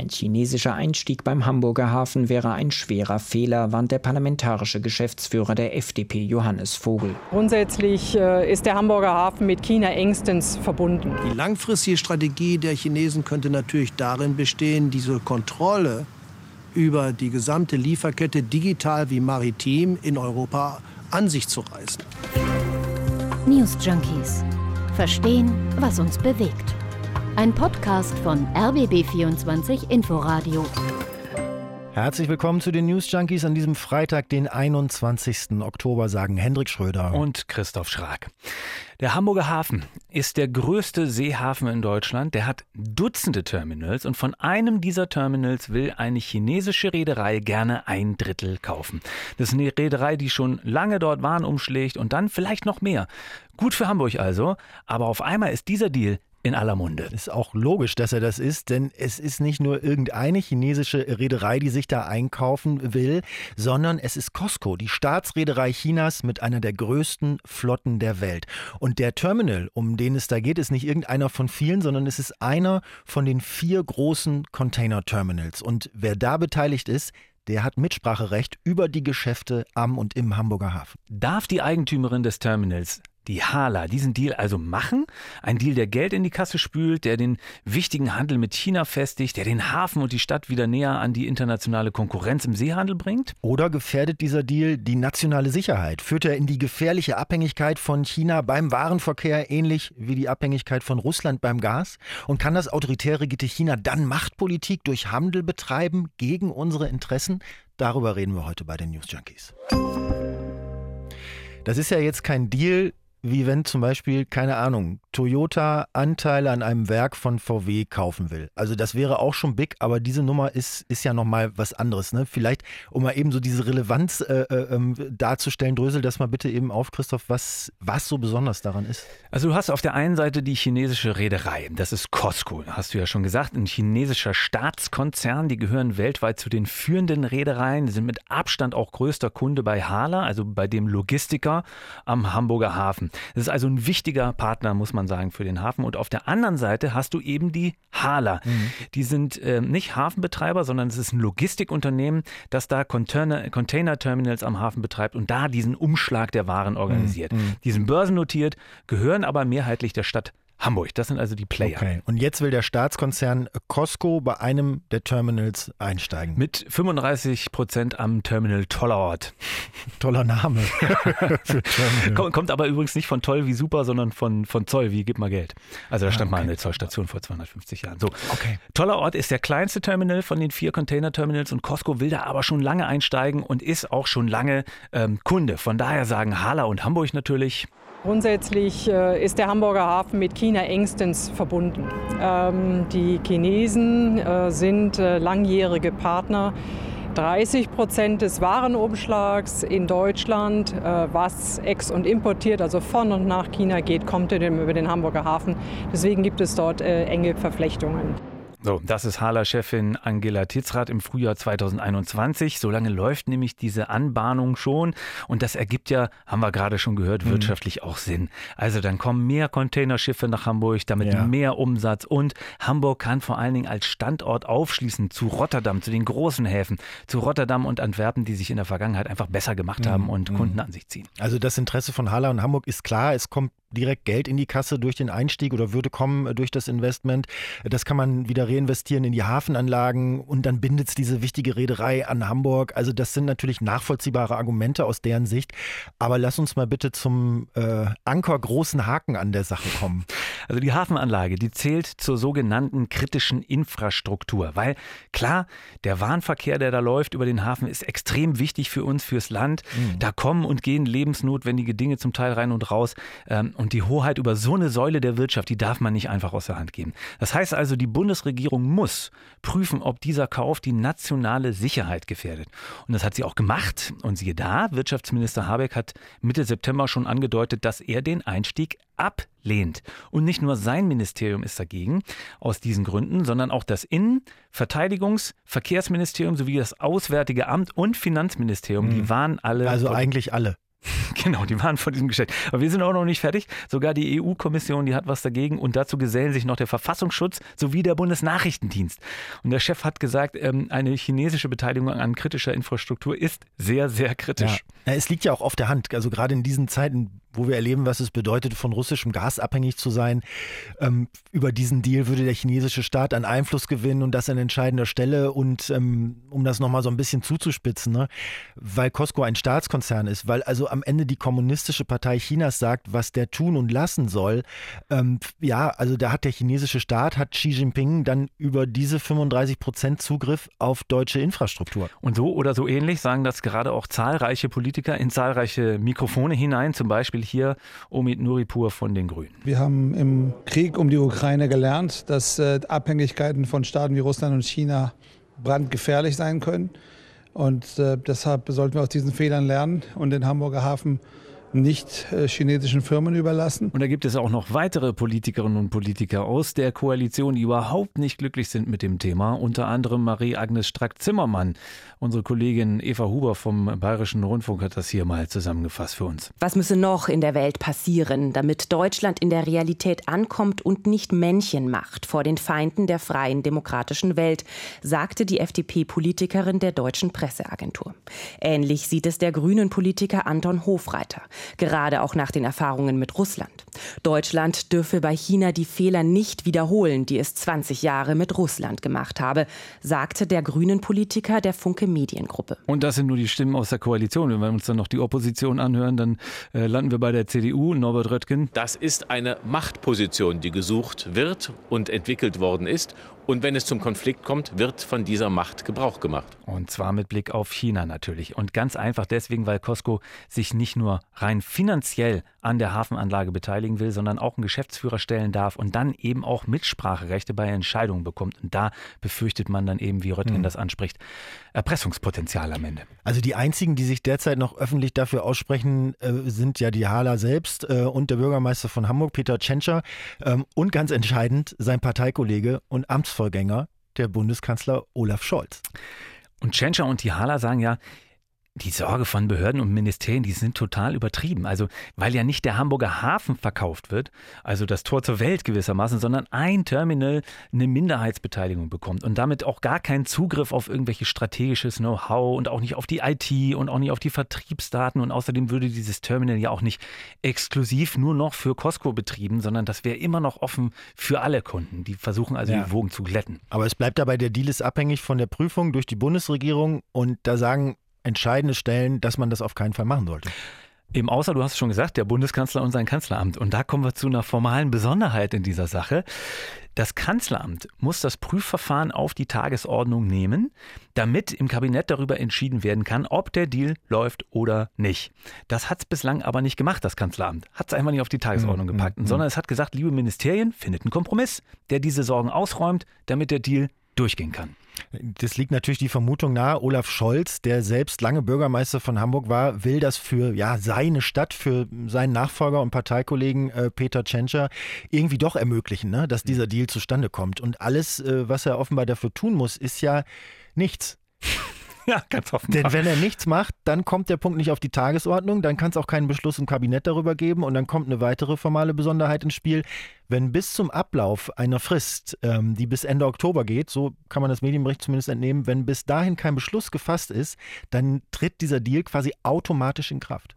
Ein chinesischer Einstieg beim Hamburger Hafen wäre ein schwerer Fehler, warnt der parlamentarische Geschäftsführer der FDP Johannes Vogel. Grundsätzlich äh, ist der Hamburger Hafen mit China engstens verbunden. Die langfristige Strategie der Chinesen könnte natürlich darin bestehen, diese Kontrolle über die gesamte Lieferkette digital wie maritim in Europa an sich zu reißen. News Junkies. Verstehen, was uns bewegt. Ein Podcast von RBB24 Inforadio. Herzlich willkommen zu den News Junkies an diesem Freitag, den 21. Oktober, sagen Hendrik Schröder und Christoph Schrag. Der Hamburger Hafen ist der größte Seehafen in Deutschland. Der hat Dutzende Terminals und von einem dieser Terminals will eine chinesische Reederei gerne ein Drittel kaufen. Das ist eine Reederei, die schon lange dort Waren umschlägt und dann vielleicht noch mehr. Gut für Hamburg also, aber auf einmal ist dieser Deal in aller Munde. Ist auch logisch, dass er das ist, denn es ist nicht nur irgendeine chinesische Reederei, die sich da einkaufen will, sondern es ist Costco, die Staatsreederei Chinas mit einer der größten Flotten der Welt. Und der Terminal, um den es da geht, ist nicht irgendeiner von vielen, sondern es ist einer von den vier großen Container-Terminals. Und wer da beteiligt ist, der hat Mitspracherecht über die Geschäfte am und im Hamburger Hafen. Darf die Eigentümerin des Terminals die Hala diesen Deal also machen? Ein Deal, der Geld in die Kasse spült, der den wichtigen Handel mit China festigt, der den Hafen und die Stadt wieder näher an die internationale Konkurrenz im Seehandel bringt? Oder gefährdet dieser Deal die nationale Sicherheit? Führt er in die gefährliche Abhängigkeit von China beim Warenverkehr, ähnlich wie die Abhängigkeit von Russland beim Gas? Und kann das autoritäre Gitte China dann Machtpolitik durch Handel betreiben gegen unsere Interessen? Darüber reden wir heute bei den News Junkies. Das ist ja jetzt kein Deal, wie wenn zum Beispiel, keine Ahnung, Toyota Anteile an einem Werk von VW kaufen will. Also das wäre auch schon big, aber diese Nummer ist, ist ja nochmal was anderes. Ne? Vielleicht, um mal eben so diese Relevanz äh, äh, ähm, darzustellen, drösel das mal bitte eben auf, Christoph, was, was so besonders daran ist. Also du hast auf der einen Seite die chinesische Reederei, das ist Costco, hast du ja schon gesagt, ein chinesischer Staatskonzern, die gehören weltweit zu den führenden Reedereien, die sind mit Abstand auch größter Kunde bei Hala, also bei dem Logistiker am Hamburger Hafen. Das ist also ein wichtiger Partner, muss man sagen, für den Hafen. Und auf der anderen Seite hast du eben die Hala. Mhm. Die sind äh, nicht Hafenbetreiber, sondern es ist ein Logistikunternehmen, das da Container-Terminals am Hafen betreibt und da diesen Umschlag der Waren organisiert. Mhm. Die sind börsennotiert, gehören aber mehrheitlich der Stadt Hamburg. Das sind also die Player. Okay. Und jetzt will der Staatskonzern Costco bei einem der Terminals einsteigen. Mit 35 Prozent am Terminal Tollerort. Toller Name. kommt, kommt, aber übrigens nicht von toll wie super, sondern von, von Zoll wie gib mal Geld. Also da stand ah, okay. mal eine Zollstation vor 250 Jahren. So. Okay. Tollerort ist der kleinste Terminal von den vier Container-Terminals und Costco will da aber schon lange einsteigen und ist auch schon lange ähm, Kunde. Von daher sagen Hala und Hamburg natürlich, Grundsätzlich äh, ist der Hamburger Hafen mit China engstens verbunden. Ähm, die Chinesen äh, sind äh, langjährige Partner. 30 Prozent des Warenumschlags in Deutschland, was ex- und importiert, also von und nach China geht, kommt über den Hamburger Hafen. Deswegen gibt es dort enge Verflechtungen. So, das ist Hala-Chefin Angela Titzrath im Frühjahr 2021. So lange läuft nämlich diese Anbahnung schon und das ergibt ja, haben wir gerade schon gehört, mhm. wirtschaftlich auch Sinn. Also dann kommen mehr Containerschiffe nach Hamburg, damit ja. mehr Umsatz und Hamburg kann vor allen Dingen als Standort aufschließen zu Rotterdam, zu den großen Häfen, zu Rotterdam und Antwerpen, die sich in der Vergangenheit einfach besser gemacht haben mhm. und mhm. Kunden an sich ziehen. Also das Interesse von Hala und Hamburg ist klar, es kommt direkt Geld in die Kasse durch den Einstieg oder würde kommen äh, durch das Investment. Das kann man wieder reinvestieren in die Hafenanlagen und dann bindet es diese wichtige Reederei an Hamburg. Also das sind natürlich nachvollziehbare Argumente aus deren Sicht. Aber lass uns mal bitte zum äh, Anker großen Haken an der Sache kommen. Also die Hafenanlage, die zählt zur sogenannten kritischen Infrastruktur, weil klar, der Warenverkehr, der da läuft über den Hafen, ist extrem wichtig für uns, fürs Land. Mhm. Da kommen und gehen lebensnotwendige Dinge zum Teil rein und raus. Ähm, und die Hoheit über so eine Säule der Wirtschaft, die darf man nicht einfach aus der Hand geben. Das heißt also, die Bundesregierung muss prüfen, ob dieser Kauf die nationale Sicherheit gefährdet. Und das hat sie auch gemacht. Und siehe da, Wirtschaftsminister Habeck hat Mitte September schon angedeutet, dass er den Einstieg ablehnt. Und nicht nur sein Ministerium ist dagegen aus diesen Gründen, sondern auch das Innen-, Verteidigungs-, Verkehrsministerium sowie das Auswärtige Amt und Finanzministerium, mhm. die waren alle. Also eigentlich alle. Genau, die waren von diesem Geschäft. Aber wir sind auch noch nicht fertig. Sogar die EU-Kommission, die hat was dagegen und dazu gesellen sich noch der Verfassungsschutz sowie der Bundesnachrichtendienst. Und der Chef hat gesagt, ähm, eine chinesische Beteiligung an kritischer Infrastruktur ist sehr, sehr kritisch. Ja. Es liegt ja auch auf der Hand. Also gerade in diesen Zeiten wo wir erleben, was es bedeutet, von russischem Gas abhängig zu sein. Ähm, über diesen Deal würde der chinesische Staat an Einfluss gewinnen und das an entscheidender Stelle. Und ähm, um das nochmal so ein bisschen zuzuspitzen, ne? weil Costco ein Staatskonzern ist, weil also am Ende die kommunistische Partei Chinas sagt, was der tun und lassen soll. Ähm, ja, also da hat der chinesische Staat, hat Xi Jinping dann über diese 35 Prozent Zugriff auf deutsche Infrastruktur. Und so oder so ähnlich sagen das gerade auch zahlreiche Politiker in zahlreiche Mikrofone hinein, zum Beispiel Beispiel hier Omid Nuripur von den Grünen. Wir haben im Krieg um die Ukraine gelernt, dass äh, Abhängigkeiten von Staaten wie Russland und China brandgefährlich sein können. Und äh, deshalb sollten wir aus diesen Fehlern lernen und den Hamburger Hafen nicht äh, chinesischen Firmen überlassen. Und da gibt es auch noch weitere Politikerinnen und Politiker aus der Koalition, die überhaupt nicht glücklich sind mit dem Thema. Unter anderem Marie-Agnes Strack-Zimmermann. Unsere Kollegin Eva Huber vom Bayerischen Rundfunk hat das hier mal zusammengefasst für uns. Was müsse noch in der Welt passieren, damit Deutschland in der Realität ankommt und nicht Männchen macht vor den Feinden der freien demokratischen Welt, sagte die FDP-Politikerin der deutschen Presseagentur. Ähnlich sieht es der grünen Politiker Anton Hofreiter gerade auch nach den Erfahrungen mit Russland. Deutschland dürfe bei China die Fehler nicht wiederholen, die es 20 Jahre mit Russland gemacht habe, sagte der grünen Politiker der Funke Mediengruppe. Und das sind nur die Stimmen aus der Koalition. Wenn wir uns dann noch die Opposition anhören, dann äh, landen wir bei der CDU, Norbert Röttgen. Das ist eine Machtposition, die gesucht wird und entwickelt worden ist. Und wenn es zum Konflikt kommt, wird von dieser Macht Gebrauch gemacht. Und zwar mit Blick auf China natürlich. Und ganz einfach deswegen, weil Costco sich nicht nur rein finanziell an der Hafenanlage beteiligen will, sondern auch einen Geschäftsführer stellen darf und dann eben auch Mitspracherechte bei Entscheidungen bekommt. Und da befürchtet man dann eben, wie Röttgen mhm. das anspricht, Erpressungspotenzial am Ende. Also die einzigen, die sich derzeit noch öffentlich dafür aussprechen, äh, sind ja die Hala selbst äh, und der Bürgermeister von Hamburg, Peter Tschentscher. Ähm, und ganz entscheidend, sein Parteikollege und Amtsvorsitzender Amtsvorgänger, der Bundeskanzler Olaf Scholz. Und Tschentscher und Tihala sagen ja, die Sorge von Behörden und Ministerien, die sind total übertrieben. Also, weil ja nicht der Hamburger Hafen verkauft wird, also das Tor zur Welt gewissermaßen, sondern ein Terminal eine Minderheitsbeteiligung bekommt und damit auch gar keinen Zugriff auf irgendwelches strategisches Know-how und auch nicht auf die IT und auch nicht auf die Vertriebsdaten. Und außerdem würde dieses Terminal ja auch nicht exklusiv nur noch für Costco betrieben, sondern das wäre immer noch offen für alle Kunden. Die versuchen also ja. die Wogen zu glätten. Aber es bleibt dabei, der Deal ist abhängig von der Prüfung durch die Bundesregierung und da sagen entscheidende Stellen, dass man das auf keinen Fall machen sollte. Eben außer, du hast es schon gesagt, der Bundeskanzler und sein Kanzleramt. Und da kommen wir zu einer formalen Besonderheit in dieser Sache. Das Kanzleramt muss das Prüfverfahren auf die Tagesordnung nehmen, damit im Kabinett darüber entschieden werden kann, ob der Deal läuft oder nicht. Das hat es bislang aber nicht gemacht, das Kanzleramt. Hat es einfach nicht auf die Tagesordnung mhm. gepackt, mhm. sondern es hat gesagt, liebe Ministerien, findet einen Kompromiss, der diese Sorgen ausräumt, damit der Deal durchgehen kann. Das liegt natürlich die Vermutung nahe, Olaf Scholz, der selbst lange Bürgermeister von Hamburg war, will das für ja, seine Stadt, für seinen Nachfolger und Parteikollegen äh, Peter Tschentscher irgendwie doch ermöglichen, ne, dass dieser Deal zustande kommt. Und alles, äh, was er offenbar dafür tun muss, ist ja nichts. Ja, ganz offenbar. Denn wenn er nichts macht, dann kommt der Punkt nicht auf die Tagesordnung, dann kann es auch keinen Beschluss im Kabinett darüber geben und dann kommt eine weitere formale Besonderheit ins Spiel. Wenn bis zum Ablauf einer Frist, ähm, die bis Ende Oktober geht, so kann man das Medienbericht zumindest entnehmen, wenn bis dahin kein Beschluss gefasst ist, dann tritt dieser Deal quasi automatisch in Kraft.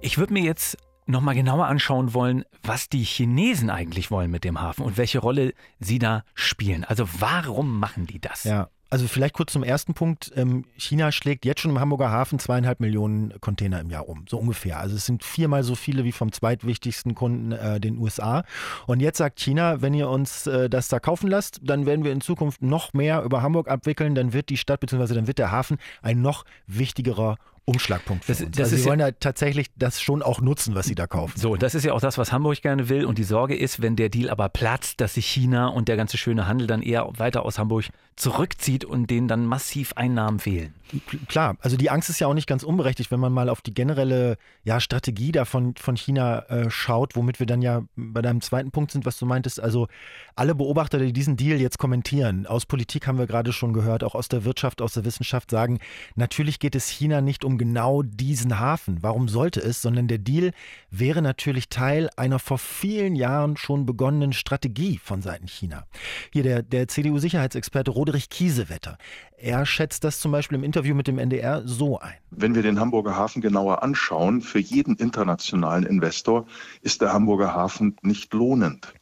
Ich würde mir jetzt nochmal genauer anschauen wollen, was die Chinesen eigentlich wollen mit dem Hafen und welche Rolle sie da spielen. Also warum machen die das? Ja. Also vielleicht kurz zum ersten Punkt. Ähm, China schlägt jetzt schon im Hamburger Hafen zweieinhalb Millionen Container im Jahr um, so ungefähr. Also es sind viermal so viele wie vom zweitwichtigsten Kunden, äh, den USA. Und jetzt sagt China, wenn ihr uns äh, das da kaufen lasst, dann werden wir in Zukunft noch mehr über Hamburg abwickeln. Dann wird die Stadt bzw. dann wird der Hafen ein noch wichtigerer Umschlagpunkt für das, uns. Das also sie wollen ja tatsächlich das schon auch nutzen, was sie da kaufen. So, das ist ja auch das, was Hamburg gerne will. Und die Sorge ist, wenn der Deal aber platzt, dass sich China und der ganze schöne Handel dann eher weiter aus Hamburg zurückzieht und denen dann massiv Einnahmen fehlen. Klar, also die Angst ist ja auch nicht ganz unberechtigt, wenn man mal auf die generelle ja, Strategie da von, von China äh, schaut, womit wir dann ja bei deinem zweiten Punkt sind, was du meintest. Also alle Beobachter, die diesen Deal jetzt kommentieren, aus Politik haben wir gerade schon gehört, auch aus der Wirtschaft, aus der Wissenschaft sagen, natürlich geht es China nicht um genau diesen Hafen. Warum sollte es? Sondern der Deal wäre natürlich Teil einer vor vielen Jahren schon begonnenen Strategie von Seiten China. Hier der, der CDU-Sicherheitsexperte Roderich Kiesewetter. Er schätzt das zum Beispiel im Interview mit dem NDR so ein. Wenn wir den Hamburger Hafen genauer anschauen, für jeden internationalen Investor ist der Hamburger Hafen nicht lohnend.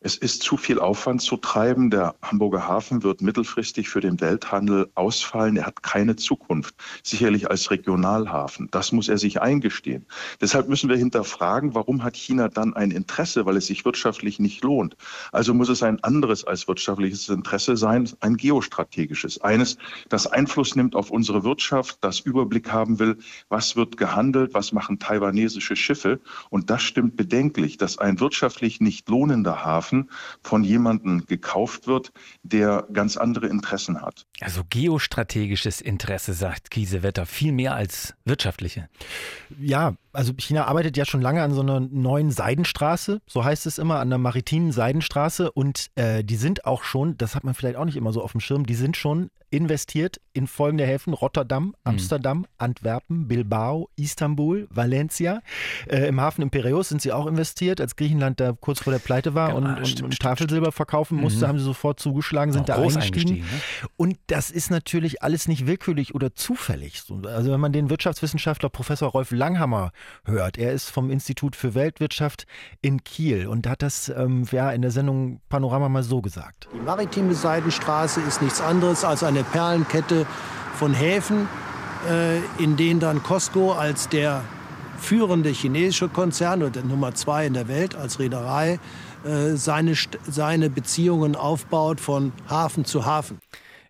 Es ist zu viel Aufwand zu treiben. Der Hamburger Hafen wird mittelfristig für den Welthandel ausfallen. Er hat keine Zukunft, sicherlich als Regionalhafen. Das muss er sich eingestehen. Deshalb müssen wir hinterfragen, warum hat China dann ein Interesse, weil es sich wirtschaftlich nicht lohnt. Also muss es ein anderes als wirtschaftliches Interesse sein, ein geostrategisches. Eines, das Einfluss nimmt auf unsere Wirtschaft, das Überblick haben will, was wird gehandelt, was machen taiwanesische Schiffe. Und das stimmt bedenklich, dass ein wirtschaftlich nicht lohnender Hafen Hafen von jemandem gekauft wird, der ganz andere Interessen hat. Also geostrategisches Interesse, sagt Kiesewetter, viel mehr als wirtschaftliche. Ja, also China arbeitet ja schon lange an so einer neuen Seidenstraße, so heißt es immer, an der maritimen Seidenstraße. Und äh, die sind auch schon, das hat man vielleicht auch nicht immer so auf dem Schirm, die sind schon investiert in folgende Häfen: Rotterdam, mhm. Amsterdam, mhm. Antwerpen, Bilbao, Istanbul, Valencia. Äh, Im Hafen Imperius sind sie auch investiert, als Griechenland da kurz vor der Pleite war genau, und, stimmt, und Tafelsilber verkaufen musste, mhm. haben sie sofort zugeschlagen, sind auch da eingestiegen. eingestiegen ne? Und das ist natürlich alles nicht willkürlich oder zufällig. Also wenn man den Wirtschaftswissenschaftler Professor Rolf Langhammer hört, er ist vom Institut für Weltwirtschaft in Kiel und hat das ähm, ja, in der Sendung Panorama mal so gesagt. Die maritime Seidenstraße ist nichts anderes als eine Perlenkette von Häfen, äh, in denen dann Costco als der führende chinesische Konzern oder Nummer zwei in der Welt als Reederei äh, seine, seine Beziehungen aufbaut von Hafen zu Hafen.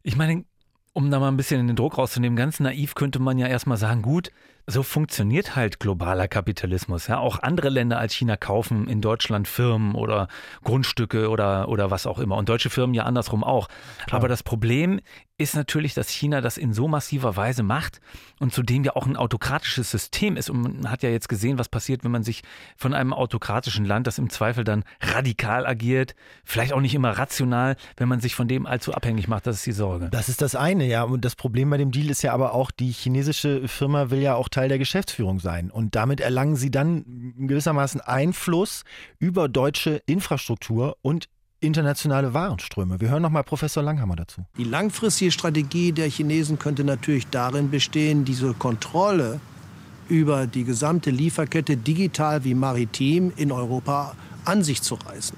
Ich meine, um da mal ein bisschen den Druck rauszunehmen, ganz naiv könnte man ja erstmal sagen, gut, so funktioniert halt globaler Kapitalismus. Ja, auch andere Länder als China kaufen in Deutschland Firmen oder Grundstücke oder, oder was auch immer. Und deutsche Firmen ja andersrum auch. Klar. Aber das Problem ist natürlich, dass China das in so massiver Weise macht und zudem ja auch ein autokratisches System ist. Und man hat ja jetzt gesehen, was passiert, wenn man sich von einem autokratischen Land, das im Zweifel dann radikal agiert, vielleicht auch nicht immer rational, wenn man sich von dem allzu abhängig macht. Das ist die Sorge. Das ist das eine, ja. Und das Problem bei dem Deal ist ja aber auch, die chinesische Firma will ja auch Teil der Geschäftsführung sein. Und damit erlangen sie dann gewissermaßen Einfluss über deutsche Infrastruktur und internationale Warenströme. Wir hören noch mal Professor Langhammer dazu. Die langfristige Strategie der Chinesen könnte natürlich darin bestehen, diese Kontrolle über die gesamte Lieferkette digital wie maritim in Europa an sich zu reißen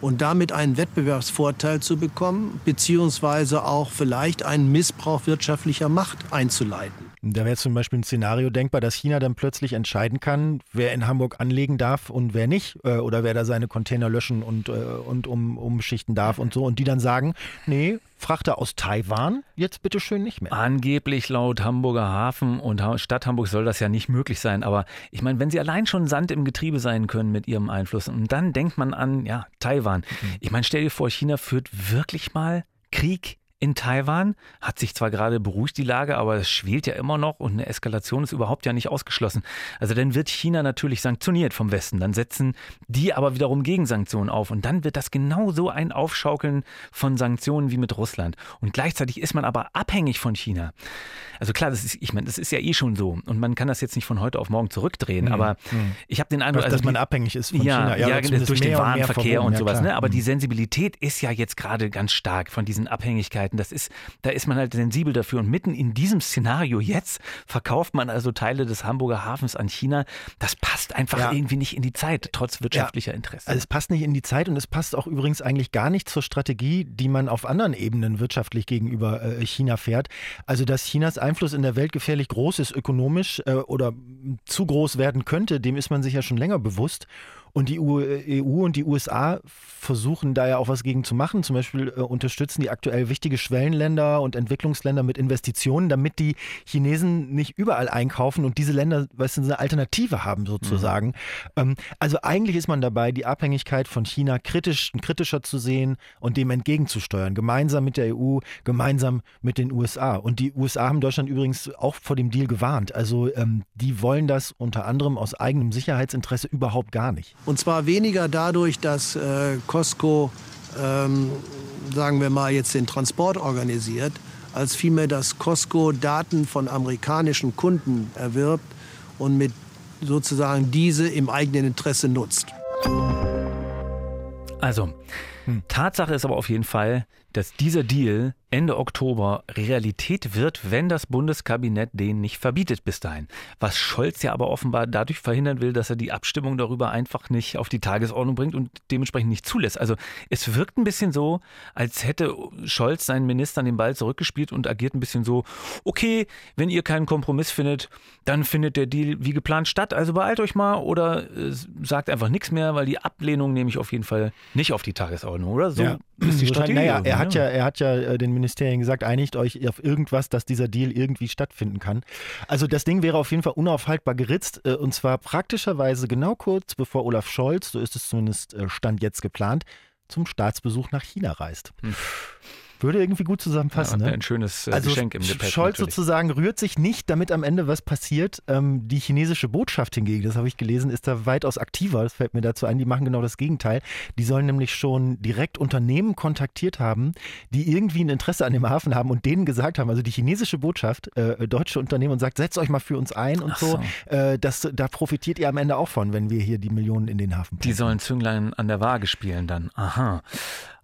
und damit einen Wettbewerbsvorteil zu bekommen, beziehungsweise auch vielleicht einen Missbrauch wirtschaftlicher Macht einzuleiten. Da wäre zum Beispiel ein Szenario denkbar, dass China dann plötzlich entscheiden kann, wer in Hamburg anlegen darf und wer nicht, äh, oder wer da seine Container löschen und, äh, und um, umschichten darf und so. Und die dann sagen, nee, Frachter aus Taiwan, jetzt bitte schön nicht mehr. Angeblich laut Hamburger Hafen und Stadt Hamburg soll das ja nicht möglich sein. Aber ich meine, wenn sie allein schon Sand im Getriebe sein können mit ihrem Einfluss, und dann denkt man an, ja, Taiwan. Mhm. Ich meine, stell dir vor, China führt wirklich mal Krieg in Taiwan. Hat sich zwar gerade beruhigt die Lage, aber es schwelt ja immer noch und eine Eskalation ist überhaupt ja nicht ausgeschlossen. Also dann wird China natürlich sanktioniert vom Westen. Dann setzen die aber wiederum Gegensanktionen auf und dann wird das genauso ein Aufschaukeln von Sanktionen wie mit Russland. Und gleichzeitig ist man aber abhängig von China. Also klar, das ist, ich meine, das ist ja eh schon so und man kann das jetzt nicht von heute auf morgen zurückdrehen, mhm. aber mhm. ich habe den Eindruck, also dass man abhängig ist von ja, China. Ja, ja durch den Warenverkehr und sowas. Ne? Aber mhm. die Sensibilität ist ja jetzt gerade ganz stark von diesen Abhängigkeiten Möglichkeiten. Das ist, da ist man halt sensibel dafür. Und mitten in diesem Szenario jetzt verkauft man also Teile des Hamburger Hafens an China. Das passt einfach ja. irgendwie nicht in die Zeit, trotz wirtschaftlicher ja. Interessen. Also es passt nicht in die Zeit und es passt auch übrigens eigentlich gar nicht zur Strategie, die man auf anderen Ebenen wirtschaftlich gegenüber äh, China fährt. Also dass Chinas Einfluss in der Welt gefährlich groß ist, ökonomisch äh, oder zu groß werden könnte, dem ist man sich ja schon länger bewusst. Und die EU äh, und die USA versuchen da ja auch was gegen zu machen. Zum Beispiel äh, unterstützen die aktuell wichtige Schwellenländer und Entwicklungsländer mit Investitionen, damit die Chinesen nicht überall einkaufen und diese Länder, weißt du, eine Alternative haben sozusagen. Mhm. Ähm, also eigentlich ist man dabei, die Abhängigkeit von China kritisch, kritischer zu sehen und dem entgegenzusteuern. Gemeinsam mit der EU, gemeinsam mit den USA. Und die USA haben Deutschland übrigens auch vor dem Deal gewarnt. Also ähm, die wollen das unter anderem aus eigenem Sicherheitsinteresse überhaupt gar nicht. Und zwar weniger dadurch, dass äh, Costco, ähm, sagen wir mal, jetzt den Transport organisiert, als vielmehr, dass Costco Daten von amerikanischen Kunden erwirbt und mit sozusagen diese im eigenen Interesse nutzt. Also, hm. Tatsache ist aber auf jeden Fall, dass dieser Deal Ende Oktober Realität wird, wenn das Bundeskabinett den nicht verbietet bis dahin. Was Scholz ja aber offenbar dadurch verhindern will, dass er die Abstimmung darüber einfach nicht auf die Tagesordnung bringt und dementsprechend nicht zulässt. Also es wirkt ein bisschen so, als hätte Scholz seinen Ministern den Ball zurückgespielt und agiert ein bisschen so, okay, wenn ihr keinen Kompromiss findet, dann findet der Deal wie geplant statt. Also beeilt euch mal oder äh, sagt einfach nichts mehr, weil die Ablehnung nehme ich auf jeden Fall nicht auf die Tagesordnung, oder? So ja. ist die Strategie. Naja, er hat ja, er hat ja äh, den Ministerien gesagt, einigt euch auf irgendwas, dass dieser Deal irgendwie stattfinden kann. Also das Ding wäre auf jeden Fall unaufhaltbar geritzt äh, und zwar praktischerweise genau kurz bevor Olaf Scholz, so ist es zumindest äh, Stand jetzt geplant, zum Staatsbesuch nach China reist. Hm. Würde irgendwie gut zusammenpassen. Ja, ne? Ein schönes äh, also Geschenk im Gepäck. Scholz natürlich. sozusagen rührt sich nicht, damit am Ende was passiert. Ähm, die chinesische Botschaft hingegen, das habe ich gelesen, ist da weitaus aktiver. Das fällt mir dazu ein. Die machen genau das Gegenteil. Die sollen nämlich schon direkt Unternehmen kontaktiert haben, die irgendwie ein Interesse an dem Hafen haben und denen gesagt haben, also die chinesische Botschaft, äh, deutsche Unternehmen und sagt, setzt euch mal für uns ein und so. so. Äh, das, da profitiert ihr am Ende auch von, wenn wir hier die Millionen in den Hafen pumpen. Die sollen Zünglein an der Waage spielen dann. Aha.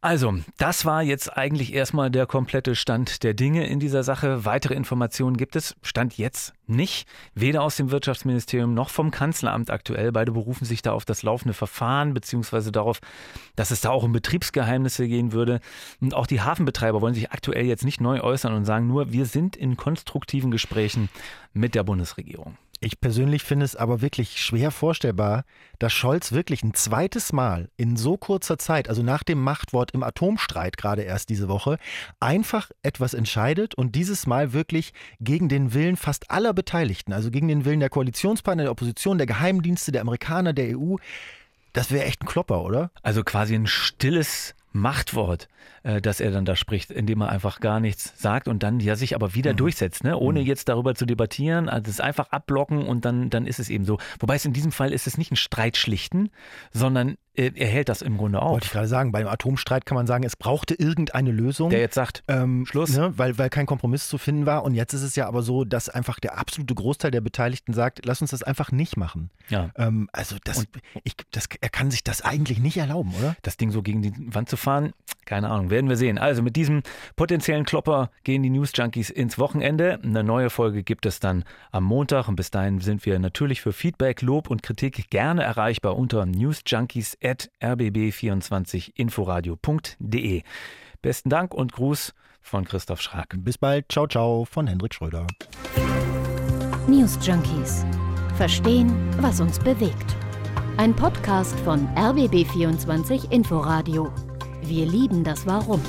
Also, das war jetzt eigentlich erstmal der komplette Stand der Dinge in dieser Sache. Weitere Informationen gibt es, Stand jetzt nicht, weder aus dem Wirtschaftsministerium noch vom Kanzleramt aktuell. Beide berufen sich da auf das laufende Verfahren, beziehungsweise darauf, dass es da auch um Betriebsgeheimnisse gehen würde. Und auch die Hafenbetreiber wollen sich aktuell jetzt nicht neu äußern und sagen nur, wir sind in konstruktiven Gesprächen mit der Bundesregierung. Ich persönlich finde es aber wirklich schwer vorstellbar, dass Scholz wirklich ein zweites Mal in so kurzer Zeit, also nach dem Machtwort im Atomstreit gerade erst diese Woche, einfach etwas entscheidet und dieses Mal wirklich gegen den Willen fast aller Beteiligten, also gegen den Willen der Koalitionspartner, der Opposition, der Geheimdienste, der Amerikaner, der EU. Das wäre echt ein Klopper, oder? Also quasi ein stilles Machtwort, äh, das er dann da spricht, indem er einfach gar nichts sagt und dann ja sich aber wieder mhm. durchsetzt, ne? ohne mhm. jetzt darüber zu debattieren, also es einfach abblocken und dann, dann ist es eben so. Wobei es in diesem Fall ist es nicht ein Streit schlichten, sondern er hält das im Grunde auf. Wollte ich gerade sagen, beim Atomstreit kann man sagen, es brauchte irgendeine Lösung. Der jetzt sagt, ähm, Schluss. Ne, weil, weil kein Kompromiss zu finden war. Und jetzt ist es ja aber so, dass einfach der absolute Großteil der Beteiligten sagt, lass uns das einfach nicht machen. Ja. Ähm, also das, ich, das, er kann sich das eigentlich nicht erlauben, oder? Das Ding so gegen die Wand zu fahren, keine Ahnung, werden wir sehen. Also mit diesem potenziellen Klopper gehen die News Junkies ins Wochenende. Eine neue Folge gibt es dann am Montag und bis dahin sind wir natürlich für Feedback, Lob und Kritik gerne erreichbar unter newsjunkies@rbb24inforadio.de. Besten Dank und Gruß von Christoph Schrag. Bis bald. Ciao, ciao von Hendrik Schröder. News Junkies. Verstehen, was uns bewegt. Ein Podcast von RBB24 Inforadio. Wir lieben das Warum.